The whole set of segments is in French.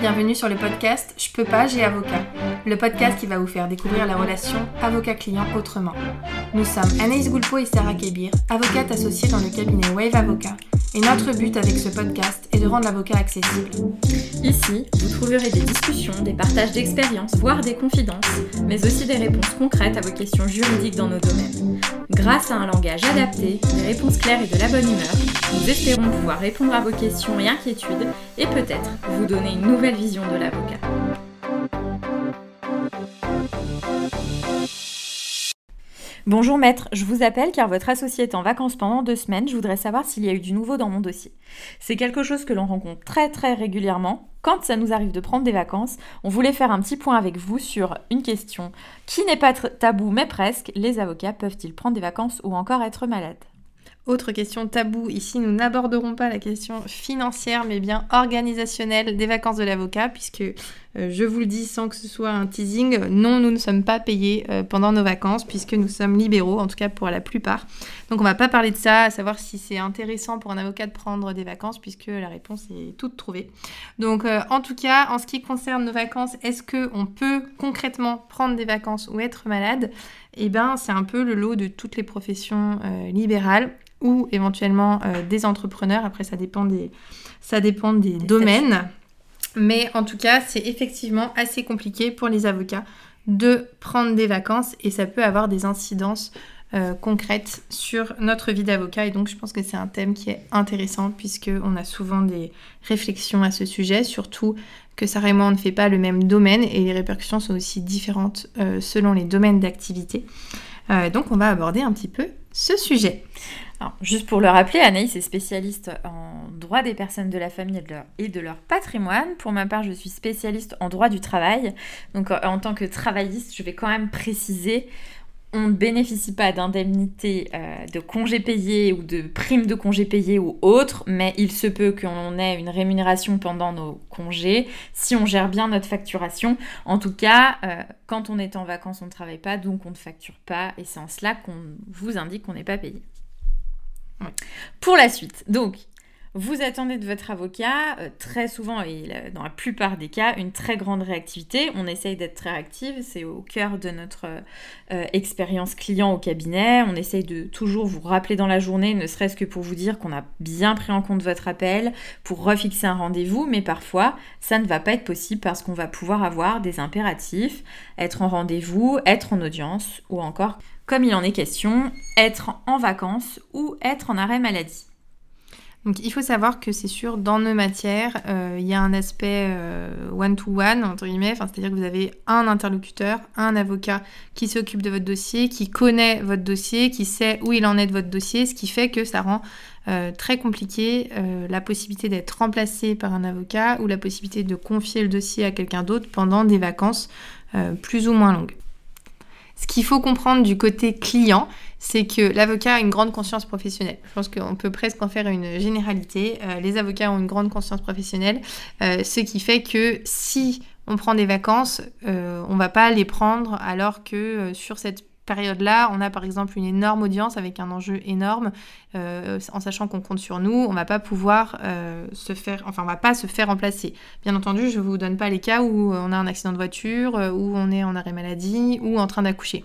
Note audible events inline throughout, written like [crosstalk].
bienvenue sur le podcast Je peux pas, j'ai avocat. Le podcast qui va vous faire découvrir la relation avocat-client autrement. Nous sommes Anaïs Goulpo et Sarah Kébir, avocates associées dans le cabinet Wave Avocat. Et notre but avec ce podcast est de rendre l'avocat accessible. Ici, vous trouverez des discussions, des partages d'expériences, voire des confidences, mais aussi des réponses concrètes à vos questions juridiques dans nos domaines. Grâce à un langage adapté, des réponses claires et de la bonne humeur, nous espérons pouvoir répondre à vos questions et inquiétudes et peut-être vous donner une nouvelle vision de l'avocat. Bonjour maître, je vous appelle car votre associé est en vacances pendant deux semaines. Je voudrais savoir s'il y a eu du nouveau dans mon dossier. C'est quelque chose que l'on rencontre très très régulièrement. Quand ça nous arrive de prendre des vacances, on voulait faire un petit point avec vous sur une question qui n'est pas tabou mais presque. Les avocats peuvent-ils prendre des vacances ou encore être malades? Autre question tabou, ici nous n'aborderons pas la question financière mais bien organisationnelle des vacances de l'avocat puisque euh, je vous le dis sans que ce soit un teasing, non nous ne sommes pas payés euh, pendant nos vacances puisque nous sommes libéraux, en tout cas pour la plupart. Donc on va pas parler de ça, à savoir si c'est intéressant pour un avocat de prendre des vacances puisque la réponse est toute trouvée. Donc euh, en tout cas, en ce qui concerne nos vacances, est-ce qu'on peut concrètement prendre des vacances ou être malade? Eh bien c'est un peu le lot de toutes les professions libérales ou éventuellement euh, des entrepreneurs. Après, ça dépend des, ça dépend des, domaines. Mais en tout cas, c'est effectivement assez compliqué pour les avocats de prendre des vacances et ça peut avoir des incidences euh, concrètes sur notre vie d'avocat. Et donc, je pense que c'est un thème qui est intéressant puisqu'on a souvent des réflexions à ce sujet, surtout que Sarah et moi, on ne fait pas le même domaine et les répercussions sont aussi différentes euh, selon les domaines d'activité. donc, on va aborder un petit peu ce sujet juste pour le rappeler, Anaïs est spécialiste en droit des personnes de la famille et de, leur, patrimoine. Pour ma part, je suis spécialiste en droit du travail. Donc en tant que travailliste, je vais quand même préciser, on ne bénéficie pas d'indemnité euh, de congés payés ou de primes de congés payés ou autres, mais il se peut qu'on ait une rémunération pendant nos congés si on gère bien notre facturation. En tout cas, euh, quand on est en vacances, on ne travaille pas, donc on ne facture pas, et c'est en cela qu'on vous indique qu'on n'est pas payé. Pour la suite, donc, vous attendez de votre avocat euh, très souvent et dans la plupart des cas une très grande réactivité. On essaye d'être très réactive, c'est au cœur de notre euh, expérience client au cabinet. On essaye de toujours vous rappeler dans la journée, ne serait-ce que pour vous dire qu'on a bien pris en compte votre appel, pour refixer un rendez-vous, mais parfois ça ne va pas être possible parce qu'on va pouvoir avoir des impératifs, être en rendez-vous, être en audience ou encore comme il en est question, être en vacances ou être en arrêt maladie. Donc il faut savoir que c'est sûr, dans nos matières, euh, il y a un aspect euh, one-to-one, entre guillemets, c'est-à-dire que vous avez un interlocuteur, un avocat qui s'occupe de votre dossier, qui connaît votre dossier, qui sait où il en est de votre dossier, ce qui fait que ça rend euh, très compliqué la possibilité d'être remplacé par un avocat ou la possibilité de confier le dossier à quelqu'un d'autre pendant des vacances plus ou moins longues. Ce qu'il faut comprendre du côté client, c'est que l'avocat a une grande conscience professionnelle. Je pense qu'on peut presque en faire une généralité. Euh, les avocats ont une grande conscience professionnelle, euh, ce qui fait que si on prend des vacances, euh, on ne va pas les prendre alors que sur cette période-là, on a par exemple une énorme audience avec un enjeu énorme, euh, en sachant qu'on compte sur nous, on va pas pouvoir euh, se faire, enfin on va pas se faire remplacer. Bien entendu, je vous donne pas les cas où on a un accident de voiture, euh, où on est en arrêt maladie ou en train d'accoucher.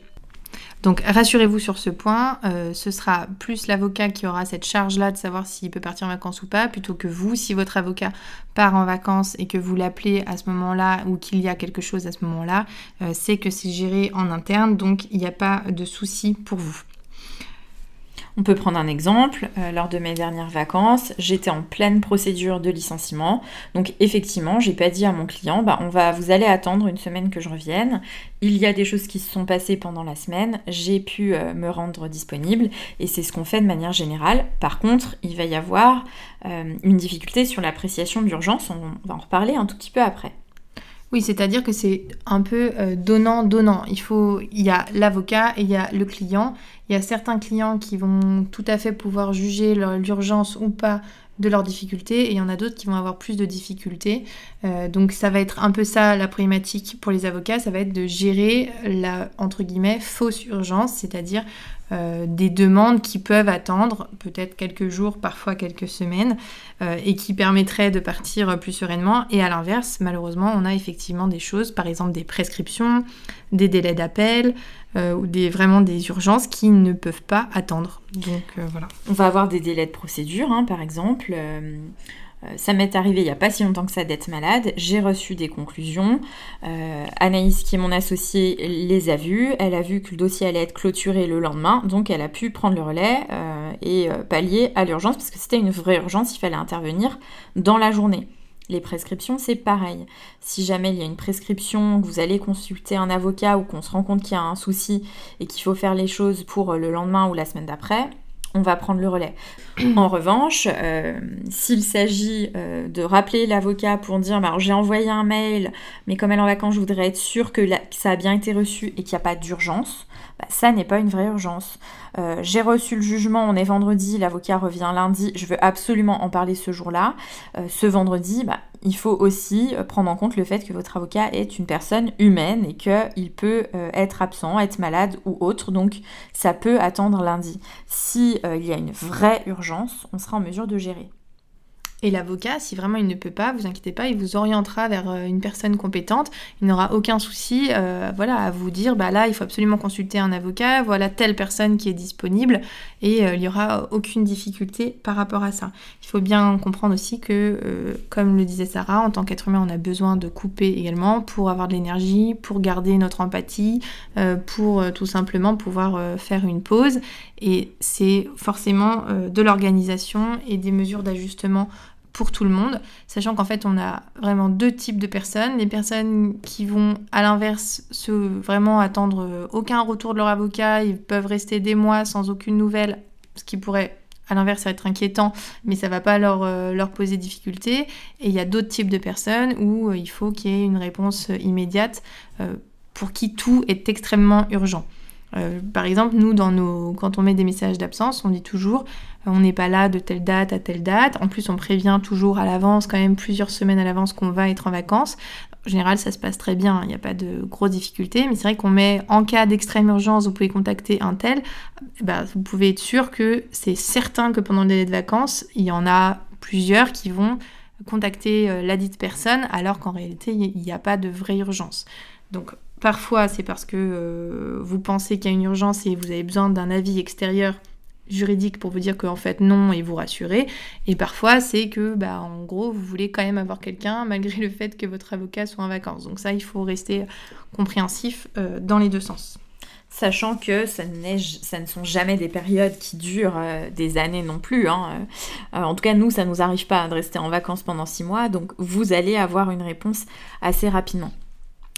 Donc rassurez-vous sur ce point, euh, ce sera plus l'avocat qui aura cette charge-là de savoir s'il peut partir en vacances ou pas, plutôt que vous, si votre avocat part en vacances et que vous l'appelez à ce moment-là ou qu'il y a quelque chose à ce moment-là, euh, c'est que c'est géré en interne, donc il n'y a pas de souci pour vous. On peut prendre un exemple. Euh, lors de mes dernières vacances, j'étais en pleine procédure de licenciement. Donc effectivement, j'ai pas dit à mon client, bah on va vous allez attendre une semaine que je revienne. Il y a des choses qui se sont passées pendant la semaine. J'ai pu euh, me rendre disponible et c'est ce qu'on fait de manière générale. Par contre, il va y avoir euh, une difficulté sur l'appréciation d'urgence. On va en reparler un tout petit peu après. Oui, c'est-à-dire que c'est un peu donnant-donnant. il faut, il y a l'avocat et il y a le client. Il y a certains clients qui vont tout à fait pouvoir juger l'urgence ou pas de leurs difficultés et il y en a d'autres qui vont avoir plus de difficultés. Euh, donc ça va être un peu ça la problématique pour les avocats, ça va être de gérer la entre guillemets fausse urgence, c'est-à-dire euh, des demandes qui peuvent attendre peut-être quelques jours, parfois quelques semaines, euh, et qui permettraient de partir plus sereinement. Et à l'inverse, malheureusement, on a effectivement des choses, par exemple des prescriptions, des délais d'appel, ou des, vraiment des urgences qui ne peuvent pas attendre. Donc voilà. On va avoir des délais de procédure, hein, par exemple. Euh, ça m'est arrivé il n'y a pas si longtemps que ça d'être malade. J'ai reçu des conclusions. Euh, Anaïs, qui est mon associée, les a vues. Elle a vu que le dossier allait être clôturé le lendemain. Donc elle a pu prendre le relais euh, et pallier à l'urgence parce que c'était une vraie urgence. Il fallait intervenir dans la journée. Les prescriptions, c'est pareil. Si jamais il y a une prescription, que vous allez consulter un avocat ou qu'on se rend compte qu'il y a un souci et qu'il faut faire les choses pour le lendemain ou la semaine d'après, on va prendre le relais. [clears throat] en revanche, euh, s'il s'agit euh, de rappeler l'avocat pour dire bah, j'ai envoyé un mail, mais comme elle est en vacances, je voudrais être sûre que, ça a bien été reçu et qu'il n'y a pas d'urgence, bah, ça n'est pas une vraie urgence. Euh, j'ai reçu le jugement, on est vendredi, l'avocat revient lundi, je veux absolument en parler ce jour-là. ce vendredi, bah, il faut aussi prendre en compte le fait que votre avocat est une personne humaine et qu'il peut euh, être absent, être malade ou autre, donc ça peut attendre lundi. Si euh, il y a une vraie urgence, on sera en mesure de gérer. Et l'avocat, si vraiment il ne peut pas, vous inquiétez pas, il vous orientera vers euh, une personne compétente. Il n'aura aucun souci euh, voilà, à vous dire, bah là, il faut absolument consulter un avocat, voilà telle personne qui est disponible, et euh, il n'y aura aucune difficulté par rapport à ça. Il faut bien comprendre aussi que, comme le disait Sarah, en tant qu'être humain, on a besoin de couper également pour avoir de l'énergie, pour garder notre empathie, pour tout simplement pouvoir faire une pause. Et c'est forcément de l'organisation et des mesures d'ajustement pour tout le monde, sachant qu'en fait on a vraiment deux types de personnes, les personnes qui vont à l'inverse se vraiment attendre euh, aucun retour de leur avocat, ils peuvent rester des mois sans aucune nouvelle, ce qui pourrait à l'inverse être inquiétant, mais ça va pas leur, euh, leur poser difficulté. Et il y a d'autres types de personnes où euh, il faut qu'il y ait une réponse immédiate pour qui tout est extrêmement urgent. Euh, par exemple, nous, dans nos... quand on met des messages d'absence, on dit toujours euh, on n'est pas là de telle date à telle date. En plus, on prévient toujours à l'avance, quand même plusieurs semaines à l'avance, qu'on va être en vacances. En général, ça se passe très bien, il n'y a pas de grosses difficultés, mais c'est vrai qu'on met en cas d'extrême urgence, vous pouvez contacter un tel. Bah, vous pouvez être sûr que c'est certain que pendant le délai de vacances, il y en a plusieurs qui vont contacter euh, la dite personne, alors qu'en réalité, il n'y a pas de vraie urgence. Parfois, c'est parce que euh, vous pensez qu'il y a une urgence et vous avez besoin d'un avis extérieur juridique pour vous dire qu'en fait non et vous rassurer. Et parfois, c'est que, bah, en gros, vous voulez quand même avoir quelqu'un [laughs] malgré le fait que votre avocat soit en vacances. Donc ça, il faut rester compréhensif euh, dans les deux sens. Sachant que ça, ne sont jamais des périodes qui durent euh, des années non plus. Hein. en tout cas, nous, ça ne nous arrive pas de rester en vacances pendant six mois. Donc, vous allez avoir une réponse assez rapidement.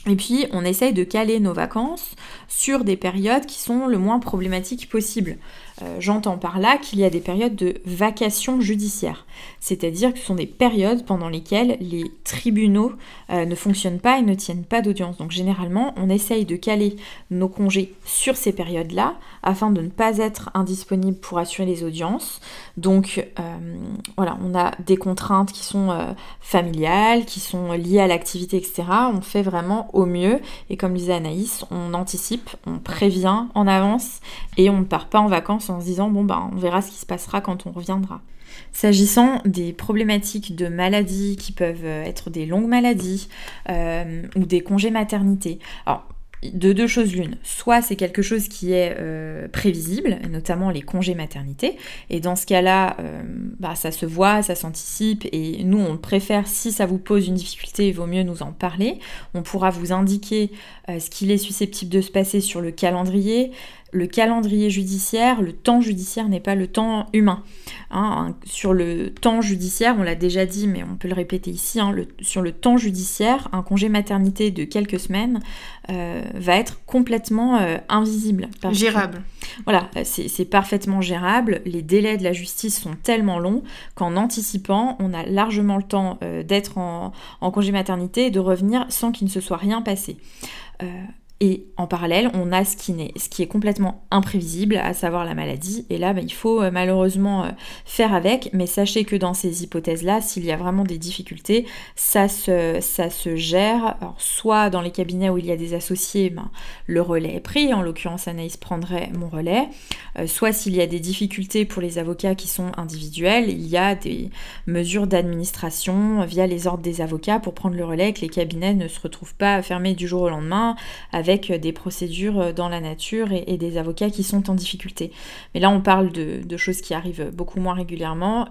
Et puis, on essaye de caler nos vacances sur des périodes qui sont le moins problématiques possible. Euh, j'entends par là qu'il y a des périodes de vacations judiciaires, c'est-à-dire que ce sont des périodes pendant lesquelles les tribunaux euh, ne fonctionnent pas et ne tiennent pas d'audience. Donc généralement, on essaye de caler nos congés sur ces périodes-là afin de ne pas être indisponible pour assurer les audiences. Donc euh, voilà, on a des contraintes qui sont familiales, qui sont liées à l'activité, etc. On fait vraiment au mieux et comme disait Anaïs, on anticipe, on prévient en avance et on ne part pas en vacances en se disant bon bah on verra ce qui se passera quand on reviendra. S'agissant des problématiques de maladies qui peuvent être des longues maladies euh, ou des congés maternité, alors de deux choses l'une. Soit c'est quelque chose qui est euh, prévisible, notamment les congés maternité, et dans ce cas-là, euh, bah, ça se voit, ça s'anticipe, et nous on préfère, si ça vous pose une difficulté, il vaut mieux nous en parler. On pourra vous indiquer ce qu'il est susceptible de se passer sur le calendrier, le calendrier judiciaire, le temps judiciaire n'est pas le temps humain. Hein. sur le temps judiciaire, on l'a déjà dit, mais on peut le répéter ici, hein, sur le temps judiciaire, un congé maternité de quelques semaines euh, va être complètement euh, invisible. Gérable. voilà, c'est parfaitement gérable. Les délais de la justice sont tellement longs qu'en anticipant, on a largement le temps euh, d'être en, en, congé maternité et de revenir sans qu'il ne se soit rien passé Et en parallèle, on a ce qui, est, ce qui est complètement imprévisible, à savoir la maladie. Et là, bah, il faut euh, malheureusement euh, faire avec. Mais sachez que dans ces hypothèses-là, s'il y a vraiment des difficultés, ça se, ça se gère. Alors, soit dans les cabinets où il y a des associés, ben, le relais est pris. En l'occurrence, Anaïs prendrait mon relais. Euh, soit s'il y a des difficultés pour les avocats qui sont individuels, il y a des mesures d'administration via les ordres des avocats pour prendre le relais, que les cabinets ne se retrouvent pas fermés du jour au lendemain des procédures dans la nature et, des avocats qui sont en difficulté. Mais là, on parle de, choses qui arrivent beaucoup moins régulièrement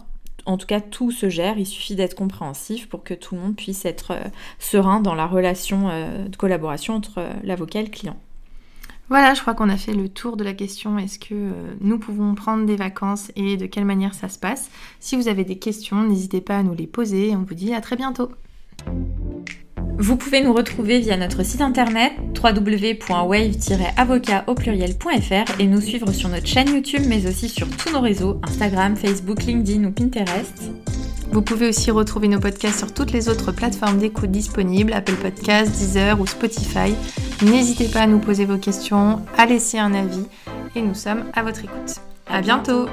en tout cas, tout se gère, il suffit d'être compréhensif pour que tout le monde puisse être euh, serein dans la relation euh, de collaboration entre euh, l'avocat et le client. Voilà, je crois qu'on a fait le tour de la question est-ce que nous pouvons prendre des vacances et de quelle manière ça se passe? Si vous avez des questions, n'hésitez pas à nous les poser on vous dit à très bientôt. Vous pouvez nous retrouver via notre site internet www.wave-avocat et nous suivre sur notre chaîne YouTube mais aussi sur tous nos réseaux Instagram, Facebook, LinkedIn ou Pinterest. Vous pouvez aussi retrouver nos podcasts sur toutes les autres plateformes d'écoute disponibles, Apple Podcasts, Deezer ou Spotify. N'hésitez pas à nous poser vos questions, à laisser un avis et nous sommes à votre écoute. À, bientôt.